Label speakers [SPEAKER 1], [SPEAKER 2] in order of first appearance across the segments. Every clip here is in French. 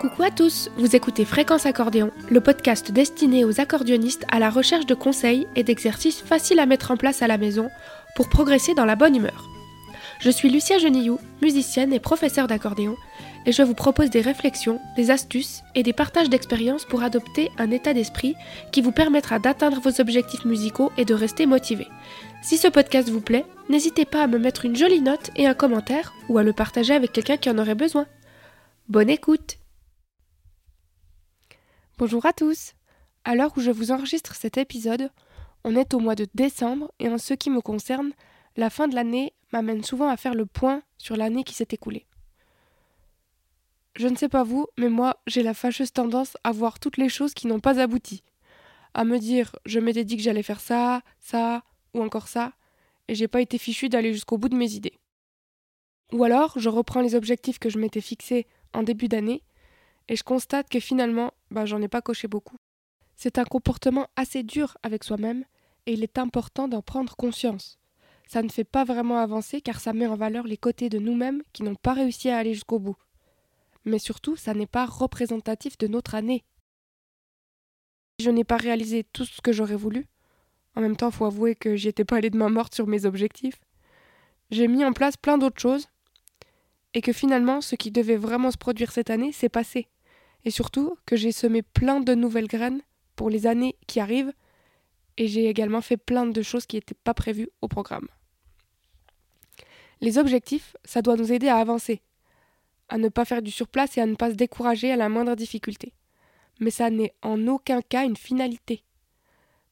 [SPEAKER 1] Coucou à tous, vous écoutez Fréquence Accordéon, le podcast destiné aux accordéonistes à la recherche de conseils et d'exercices faciles à mettre en place à la maison pour progresser dans la bonne humeur. Je suis Lucia Genillou, musicienne et professeure d'accordéon, et je vous propose des réflexions, des astuces et des partages d'expériences pour adopter un état d'esprit qui vous permettra d'atteindre vos objectifs musicaux et de rester motivé. Si ce podcast vous plaît, n'hésitez pas à me mettre une jolie note et un commentaire ou à le partager avec quelqu'un qui en aurait besoin. Bonne écoute Bonjour à tous À l'heure où je vous enregistre cet épisode, on est au mois de décembre et en ce qui me concerne, la fin de l'année m'amène souvent à faire le point sur l'année qui s'est écoulée. Je ne sais pas vous, mais moi j'ai la fâcheuse tendance à voir toutes les choses qui n'ont pas abouti. À me dire je m'étais dit que j'allais faire ça, ça, ou encore ça, et j'ai pas été fichu d'aller jusqu'au bout de mes idées. Ou alors je reprends les objectifs que je m'étais fixés en début d'année et je constate que finalement, bah, j'en ai pas coché beaucoup. C'est un comportement assez dur avec soi-même et il est important d'en prendre conscience. Ça ne fait pas vraiment avancer car ça met en valeur les côtés de nous-mêmes qui n'ont pas réussi à aller jusqu'au bout. Mais surtout, ça n'est pas représentatif de notre année. Je n'ai pas réalisé tout ce que j'aurais voulu. En même temps, faut avouer que j'y étais pas allé de main morte sur mes objectifs. J'ai mis en place plein d'autres choses et que finalement, ce qui devait vraiment se produire cette année s'est passé et surtout que j'ai semé plein de nouvelles graines pour les années qui arrivent et j'ai également fait plein de choses qui n'étaient pas prévues au programme. Les objectifs, ça doit nous aider à avancer, à ne pas faire du surplace et à ne pas se décourager à la moindre difficulté. Mais ça n'est en aucun cas une finalité.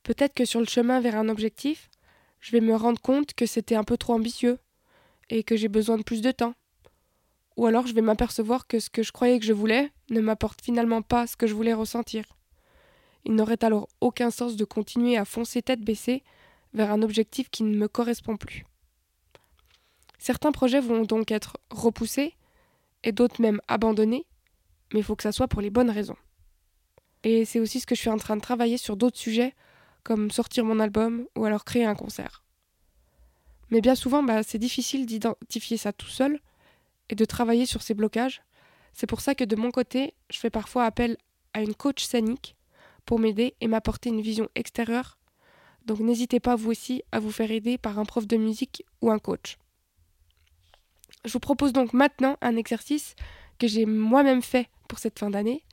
[SPEAKER 1] Peut-être que sur le chemin vers un objectif, je vais me rendre compte que c'était un peu trop ambitieux et que j'ai besoin de plus de temps ou alors je vais m'apercevoir que ce que je croyais que je voulais ne m'apporte finalement pas ce que je voulais ressentir. Il n'aurait alors aucun sens de continuer à foncer tête baissée vers un objectif qui ne me correspond plus. Certains projets vont donc être repoussés et d'autres même abandonnés, mais il faut que ça soit pour les bonnes raisons. Et c'est aussi ce que je suis en train de travailler sur d'autres sujets, comme sortir mon album ou alors créer un concert. Mais bien souvent, bah, c'est difficile d'identifier ça tout seul, et de travailler sur ces blocages. C'est pour ça que de mon côté, je fais parfois appel à une coach scénique pour m'aider et m'apporter une vision extérieure. Donc n'hésitez pas vous aussi à vous faire aider par un prof de musique ou un coach. Je vous propose donc maintenant un exercice que j'ai moi-même fait pour cette fin d'année.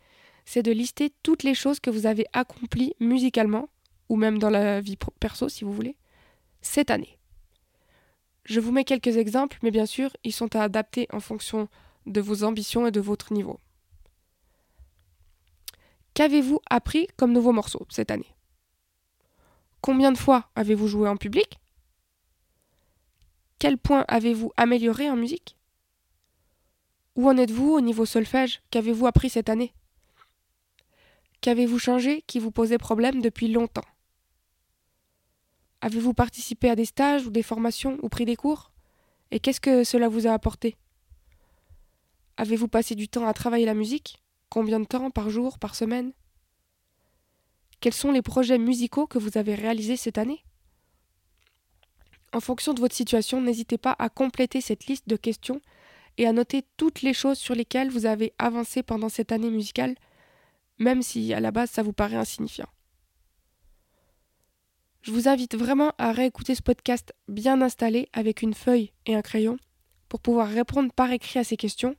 [SPEAKER 1] C'est de lister toutes les choses que vous avez accomplies musicalement, ou même dans la vie perso si vous voulez, cette année. Je vous mets quelques exemples, mais bien sûr, ils sont à adapter en fonction de vos ambitions et de votre niveau. Qu'avez-vous appris comme nouveau morceau cette année? Combien de fois avez-vous joué en public? Quel point avez-vous amélioré en musique? Où en êtes-vous au niveau solfège? Qu'avez-vous appris cette année? Qu'avez-vous changé qui vous posait problème depuis longtemps? Avez-vous participé à des stages ou des formations ou pris des cours? Et qu'est-ce que cela vous a apporté? Avez-vous passé du temps à travailler la musique? Combien de temps par jour, par semaine? Quels sont les projets musicaux que vous avez réalisés cette année? En fonction de votre situation, n'hésitez pas à compléter cette liste de questions et à noter toutes les choses sur lesquelles vous avez avancé pendant cette année musicale, même si à la base ça vous paraît insignifiant. Je vous invite vraiment à réécouter ce podcast bien installé avec une feuille et un crayon pour pouvoir répondre par écrit à ces questions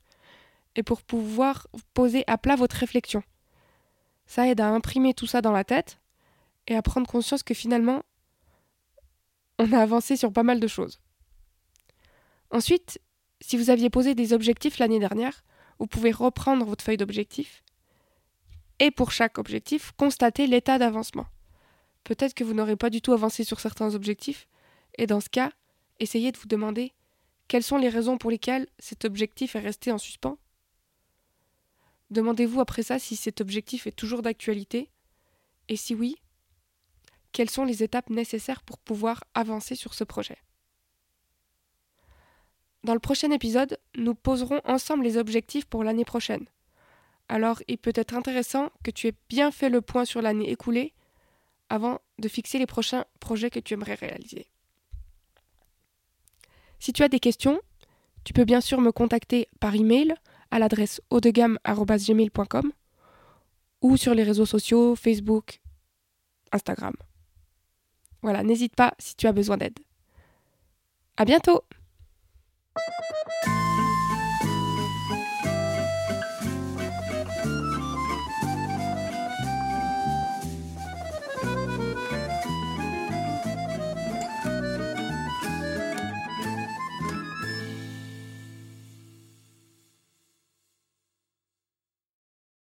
[SPEAKER 1] et pour pouvoir poser à plat votre réflexion. Ça aide à imprimer tout ça dans la tête et à prendre conscience que finalement, on a avancé sur pas mal de choses. Ensuite, si vous aviez posé des objectifs l'année dernière, vous pouvez reprendre votre feuille d'objectifs et pour chaque objectif, constater l'état d'avancement peut-être que vous n'aurez pas du tout avancé sur certains objectifs, et dans ce cas, essayez de vous demander quelles sont les raisons pour lesquelles cet objectif est resté en suspens? Demandez-vous après ça si cet objectif est toujours d'actualité, et si oui, quelles sont les étapes nécessaires pour pouvoir avancer sur ce projet? Dans le prochain épisode, nous poserons ensemble les objectifs pour l'année prochaine. Alors il peut être intéressant que tu aies bien fait le point sur l'année écoulée avant de fixer les prochains projets que tu aimerais réaliser. Si tu as des questions, tu peux bien sûr me contacter par email à l'adresse hautdegamme.gmail.com ou sur les réseaux sociaux Facebook, Instagram. Voilà, n'hésite pas si tu as besoin d'aide. À bientôt!